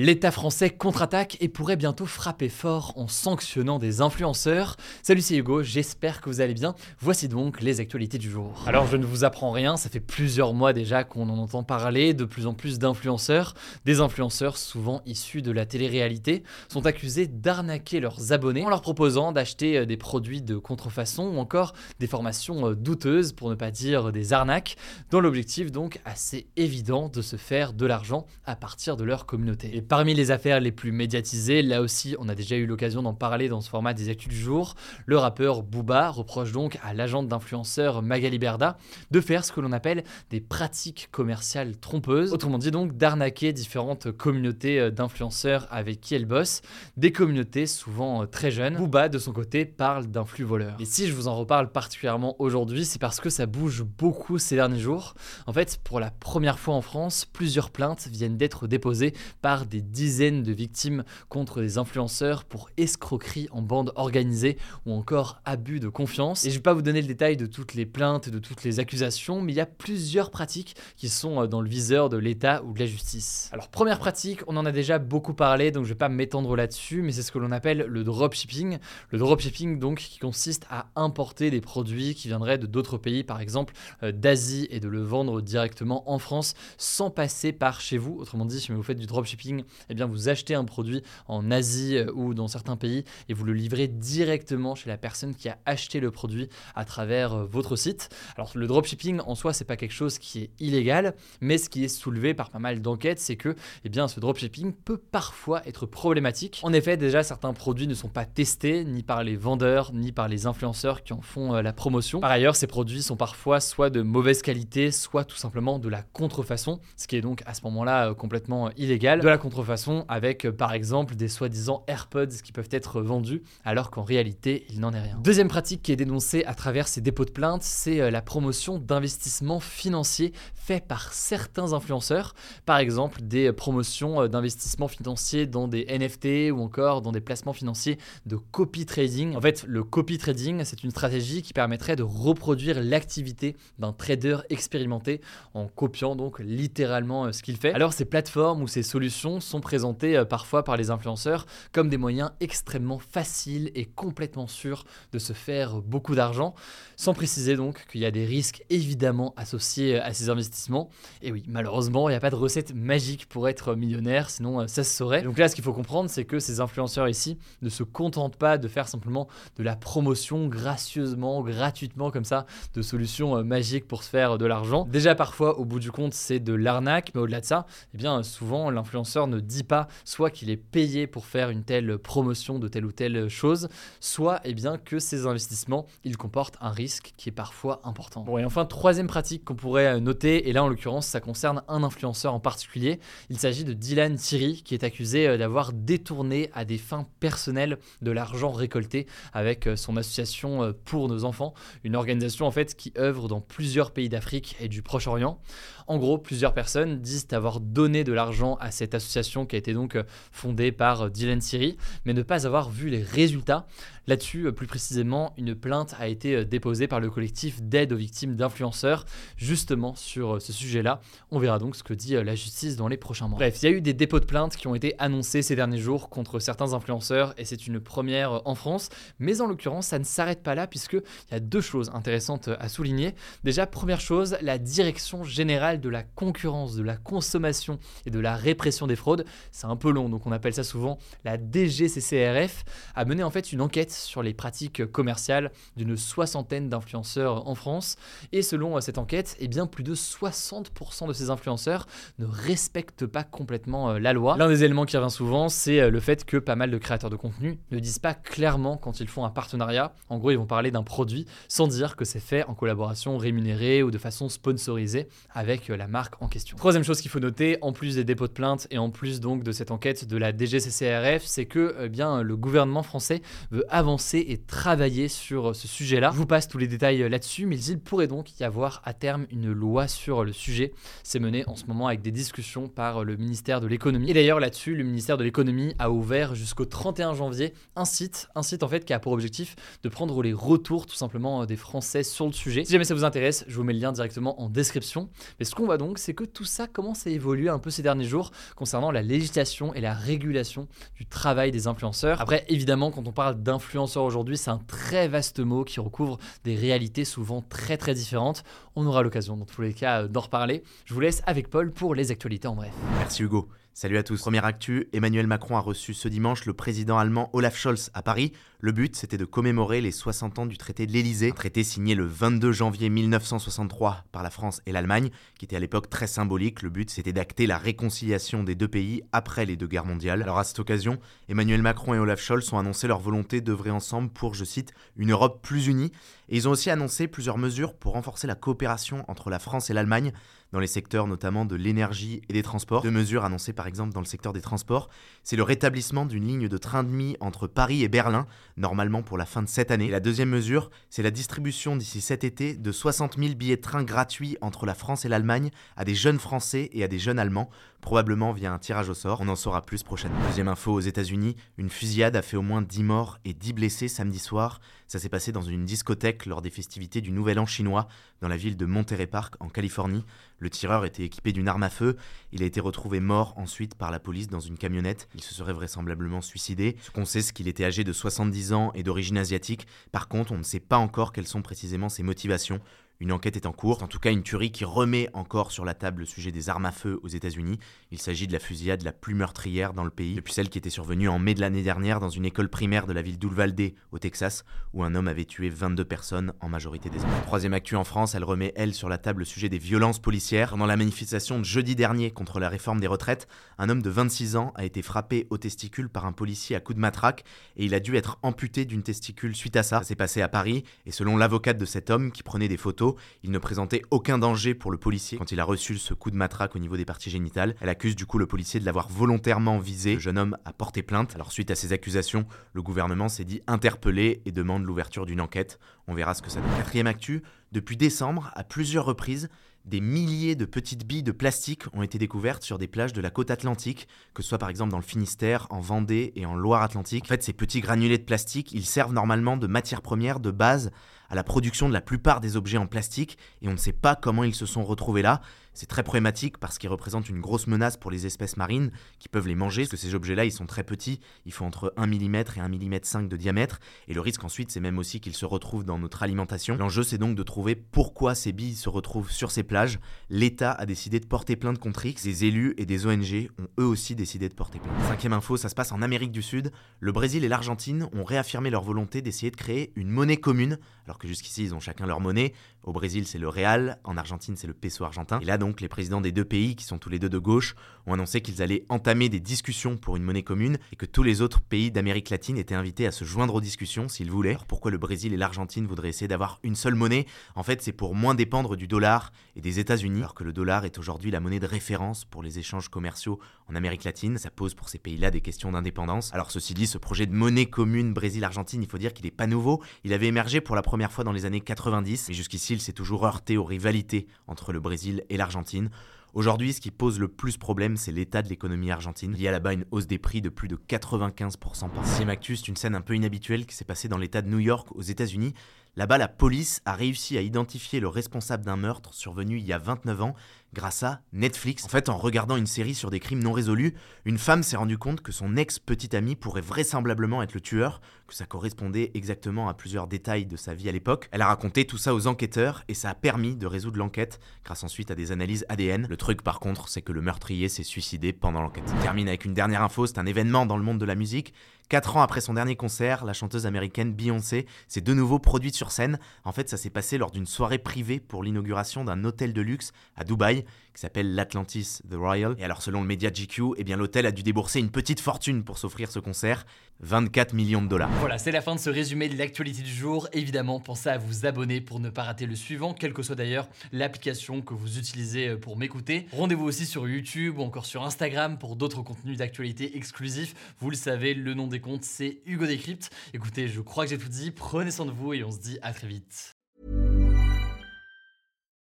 L'État français contre-attaque et pourrait bientôt frapper fort en sanctionnant des influenceurs. Salut, c'est Hugo, j'espère que vous allez bien. Voici donc les actualités du jour. Alors, je ne vous apprends rien, ça fait plusieurs mois déjà qu'on en entend parler, de plus en plus d'influenceurs, des influenceurs souvent issus de la télé-réalité, sont accusés d'arnaquer leurs abonnés en leur proposant d'acheter euh, des produits de contrefaçon ou encore des formations euh, douteuses, pour ne pas dire des arnaques, dans l'objectif donc assez évident de se faire de l'argent à partir de leur communauté. Parmi les affaires les plus médiatisées, là aussi on a déjà eu l'occasion d'en parler dans ce format des actus du jour, le rappeur Booba reproche donc à l'agente d'influenceur Magali Berda de faire ce que l'on appelle des pratiques commerciales trompeuses, autrement dit donc d'arnaquer différentes communautés euh, d'influenceurs avec qui elle bosse, des communautés souvent euh, très jeunes. Booba de son côté parle d'influx voleurs. Et si je vous en reparle particulièrement aujourd'hui, c'est parce que ça bouge beaucoup ces derniers jours. En fait, pour la première fois en France, plusieurs plaintes viennent d'être déposées par des dizaines de victimes contre des influenceurs pour escroquerie en bande organisée ou encore abus de confiance. Et je vais pas vous donner le détail de toutes les plaintes et de toutes les accusations, mais il y a plusieurs pratiques qui sont euh, dans le viseur de l'État ou de la justice. Alors première pratique, on en a déjà beaucoup parlé, donc je vais pas m'étendre là-dessus, mais c'est ce que l'on appelle le dropshipping. Le dropshipping donc qui consiste à importer des produits qui viendraient de d'autres pays, par exemple euh, d'Asie, et de le vendre directement en France sans passer par chez vous. Autrement dit, si vous faites du dropshipping eh bien vous achetez un produit en Asie euh, ou dans certains pays et vous le livrez directement chez la personne qui a acheté le produit à travers euh, votre site. Alors le dropshipping en soi c'est pas quelque chose qui est illégal, mais ce qui est soulevé par pas mal d'enquêtes, c'est que eh bien ce dropshipping peut parfois être problématique. En effet, déjà certains produits ne sont pas testés ni par les vendeurs ni par les influenceurs qui en font euh, la promotion. Par ailleurs, ces produits sont parfois soit de mauvaise qualité, soit tout simplement de la contrefaçon, ce qui est donc à ce moment-là complètement illégal. Contrefaçon avec euh, par exemple des soi-disant AirPods qui peuvent être vendus alors qu'en réalité il n'en est rien. Deuxième pratique qui est dénoncée à travers ces dépôts de plainte, c'est euh, la promotion d'investissements financiers faits par certains influenceurs, par exemple des euh, promotions d'investissements financiers dans des NFT ou encore dans des placements financiers de copy trading. En fait, le copy trading, c'est une stratégie qui permettrait de reproduire l'activité d'un trader expérimenté en copiant donc littéralement ce qu'il fait. Alors ces plateformes ou ces solutions sont présentés euh, parfois par les influenceurs comme des moyens extrêmement faciles et complètement sûrs de se faire beaucoup d'argent, sans préciser donc qu'il y a des risques évidemment associés euh, à ces investissements. Et oui, malheureusement, il n'y a pas de recette magique pour être millionnaire, sinon euh, ça se saurait. Donc là, ce qu'il faut comprendre, c'est que ces influenceurs ici ne se contentent pas de faire simplement de la promotion gracieusement, gratuitement comme ça, de solutions magiques pour se faire de l'argent. Déjà parfois, au bout du compte, c'est de l'arnaque, mais au-delà de ça, eh bien souvent l'influenceur ne dit pas soit qu'il est payé pour faire une telle promotion de telle ou telle chose, soit eh bien, que ces investissements, ils comportent un risque qui est parfois important. Bon, et enfin, troisième pratique qu'on pourrait noter, et là en l'occurrence, ça concerne un influenceur en particulier. Il s'agit de Dylan Thierry, qui est accusé euh, d'avoir détourné à des fins personnelles de l'argent récolté avec euh, son association euh, pour nos enfants, une organisation en fait qui œuvre dans plusieurs pays d'Afrique et du Proche-Orient. En gros, plusieurs personnes disent avoir donné de l'argent à cette association qui a été donc euh, fondée par euh, Dylan Siri, mais ne pas avoir vu les résultats. Là-dessus, euh, plus précisément, une plainte a été déposée par le collectif d'aide aux victimes d'influenceurs, justement sur ce sujet-là. On verra donc ce que dit la justice dans les prochains mois. Bref, il y a eu des dépôts de plaintes qui ont été annoncés ces derniers jours contre certains influenceurs, et c'est une première en France. Mais en l'occurrence, ça ne s'arrête pas là, puisqu'il y a deux choses intéressantes à souligner. Déjà, première chose, la direction générale de la concurrence, de la consommation et de la répression des fraudes fraude. C'est un peu long, donc on appelle ça souvent la DGCCRF, a mené en fait une enquête sur les pratiques commerciales d'une soixantaine d'influenceurs en France. Et selon cette enquête, eh bien plus de 60% de ces influenceurs ne respectent pas complètement euh, la loi. L'un des éléments qui revient souvent, c'est euh, le fait que pas mal de créateurs de contenu ne disent pas clairement quand ils font un partenariat. En gros, ils vont parler d'un produit sans dire que c'est fait en collaboration rémunérée ou de façon sponsorisée avec euh, la marque en question. Troisième chose qu'il faut noter, en plus des dépôts de plainte et en plus donc de cette enquête de la DGCCRF, c'est que eh bien le gouvernement français veut et travailler sur ce sujet-là. Je vous passe tous les détails là-dessus, mais il pourrait donc y avoir à terme une loi sur le sujet. C'est mené en ce moment avec des discussions par le ministère de l'économie. Et d'ailleurs là-dessus, le ministère de l'économie a ouvert jusqu'au 31 janvier un site, un site en fait qui a pour objectif de prendre les retours tout simplement des Français sur le sujet. Si jamais ça vous intéresse, je vous mets le lien directement en description. Mais ce qu'on voit donc, c'est que tout ça commence à évoluer un peu ces derniers jours concernant la législation et la régulation du travail des influenceurs. Après, évidemment, quand on parle d'influenceurs aujourd'hui, c'est un très vaste mot qui recouvre des réalités souvent très très différentes. On aura l'occasion dans tous les cas d'en reparler. Je vous laisse avec Paul pour les actualités en bref. Merci Hugo. Salut à tous. Première actu, Emmanuel Macron a reçu ce dimanche le président allemand Olaf Scholz à Paris. Le but, c'était de commémorer les 60 ans du traité de l'Élysée, traité signé le 22 janvier 1963 par la France et l'Allemagne, qui était à l'époque très symbolique. Le but, c'était d'acter la réconciliation des deux pays après les deux guerres mondiales. Alors à cette occasion, Emmanuel Macron et Olaf Scholz ont annoncé leur volonté d'œuvrer ensemble pour, je cite, une Europe plus unie. Et ils ont aussi annoncé plusieurs mesures pour renforcer la coopération entre la France et l'Allemagne dans les secteurs notamment de l'énergie et des transports. Deux mesures annoncées par exemple dans le secteur des transports, c'est le rétablissement d'une ligne de train de nuit entre Paris et Berlin, normalement pour la fin de cette année. La deuxième mesure, c'est la distribution d'ici cet été de 60 000 billets de train gratuits entre la France et l'Allemagne à des jeunes Français et à des jeunes Allemands, probablement via un tirage au sort. On en saura plus prochainement. Deuxième info aux États-Unis, une fusillade a fait au moins 10 morts et 10 blessés samedi soir. Ça s'est passé dans une discothèque lors des festivités du Nouvel An chinois dans la ville de Monterey Park en Californie. Le tireur était équipé d'une arme à feu. Il a été retrouvé mort ensuite par la police dans une camionnette. Il se serait vraisemblablement suicidé. Ce qu'on sait, c'est qu'il était âgé de 70 ans et d'origine asiatique. Par contre, on ne sait pas encore quelles sont précisément ses motivations. Une enquête est en cours, en tout cas une tuerie qui remet encore sur la table le sujet des armes à feu aux États-Unis. Il s'agit de la fusillade la plus meurtrière dans le pays, depuis celle qui était survenue en mai de l'année dernière dans une école primaire de la ville d'Uvalde, au Texas, où un homme avait tué 22 personnes, en majorité des enfants. Troisième actu en France, elle remet, elle, sur la table le sujet des violences policières. Pendant la manifestation de jeudi dernier contre la réforme des retraites, un homme de 26 ans a été frappé au testicule par un policier à coups de matraque et il a dû être amputé d'une testicule suite à ça. Ça s'est passé à Paris et selon l'avocate de cet homme qui prenait des photos, il ne présentait aucun danger pour le policier quand il a reçu ce coup de matraque au niveau des parties génitales. Elle accuse du coup le policier de l'avoir volontairement visé. Le jeune homme a porté plainte. Alors suite à ces accusations, le gouvernement s'est dit interpellé et demande l'ouverture d'une enquête. On verra ce que ça donne. Quatrième actu, depuis décembre, à plusieurs reprises, des milliers de petites billes de plastique ont été découvertes sur des plages de la côte atlantique, que ce soit par exemple dans le Finistère, en Vendée et en Loire-Atlantique. En fait, ces petits granulés de plastique, ils servent normalement de matière première de base à la production de la plupart des objets en plastique et on ne sait pas comment ils se sont retrouvés là. C'est très problématique parce qu'ils représentent une grosse menace pour les espèces marines qui peuvent les manger, parce que ces objets-là, ils sont très petits, ils font entre 1 mm et 1 mm 5 de diamètre, et le risque ensuite, c'est même aussi qu'ils se retrouvent dans notre alimentation. L'enjeu, c'est donc de trouver pourquoi ces billes se retrouvent sur ces plages. L'État a décidé de porter plainte contre X, des élus et des ONG ont eux aussi décidé de porter plainte. Cinquième info, ça se passe en Amérique du Sud. Le Brésil et l'Argentine ont réaffirmé leur volonté d'essayer de créer une monnaie commune, alors que jusqu'ici, ils ont chacun leur monnaie. Au Brésil, c'est le Real, en Argentine, c'est le peso argentin. Et là, donc, les présidents des deux pays, qui sont tous les deux de gauche, ont annoncé qu'ils allaient entamer des discussions pour une monnaie commune et que tous les autres pays d'Amérique latine étaient invités à se joindre aux discussions s'ils voulaient. Alors pourquoi le Brésil et l'Argentine voudraient essayer d'avoir une seule monnaie? En fait, c'est pour moins dépendre du dollar et des États-Unis, alors que le dollar est aujourd'hui la monnaie de référence pour les échanges commerciaux en Amérique latine. Ça pose pour ces pays-là des questions d'indépendance. Alors ceci dit, ce projet de monnaie commune Brésil-Argentine, il faut dire qu'il n'est pas nouveau. Il avait émergé pour la première fois dans les années 90, mais jusqu'ici, s'est toujours heurté aux rivalités entre le Brésil et l'Argentine. Aujourd'hui, ce qui pose le plus problème, c'est l'état de l'économie argentine. Il y a là-bas une hausse des prix de plus de 95% par Sixième actus, c'est une scène un peu inhabituelle qui s'est passée dans l'état de New York aux États-Unis. Là-bas, la police a réussi à identifier le responsable d'un meurtre survenu il y a 29 ans grâce à Netflix. En fait, en regardant une série sur des crimes non résolus, une femme s'est rendue compte que son ex-petite amie pourrait vraisemblablement être le tueur, que ça correspondait exactement à plusieurs détails de sa vie à l'époque. Elle a raconté tout ça aux enquêteurs et ça a permis de résoudre l'enquête grâce ensuite à des analyses ADN. Le truc par contre, c'est que le meurtrier s'est suicidé pendant l'enquête. Termine avec une dernière info, c'est un événement dans le monde de la musique. Quatre ans après son dernier concert, la chanteuse américaine Beyoncé s'est de nouveau produite sur scène. En fait, ça s'est passé lors d'une soirée privée pour l'inauguration d'un hôtel de luxe à Dubaï qui s'appelle l'Atlantis The Royal. Et alors, selon le média GQ, eh bien l'hôtel a dû débourser une petite fortune pour s'offrir ce concert, 24 millions de dollars. Voilà, c'est la fin de ce résumé de l'actualité du jour. Évidemment, pensez à vous abonner pour ne pas rater le suivant, quelle que soit d'ailleurs l'application que vous utilisez euh, pour m'écouter. Rendez-vous aussi sur YouTube ou encore sur Instagram pour d'autres contenus d'actualité exclusifs. Vous le savez, le nom des comptes, c'est Hugo Décrypte. Écoutez, je crois que j'ai tout dit. Prenez soin de vous et on se dit à très vite.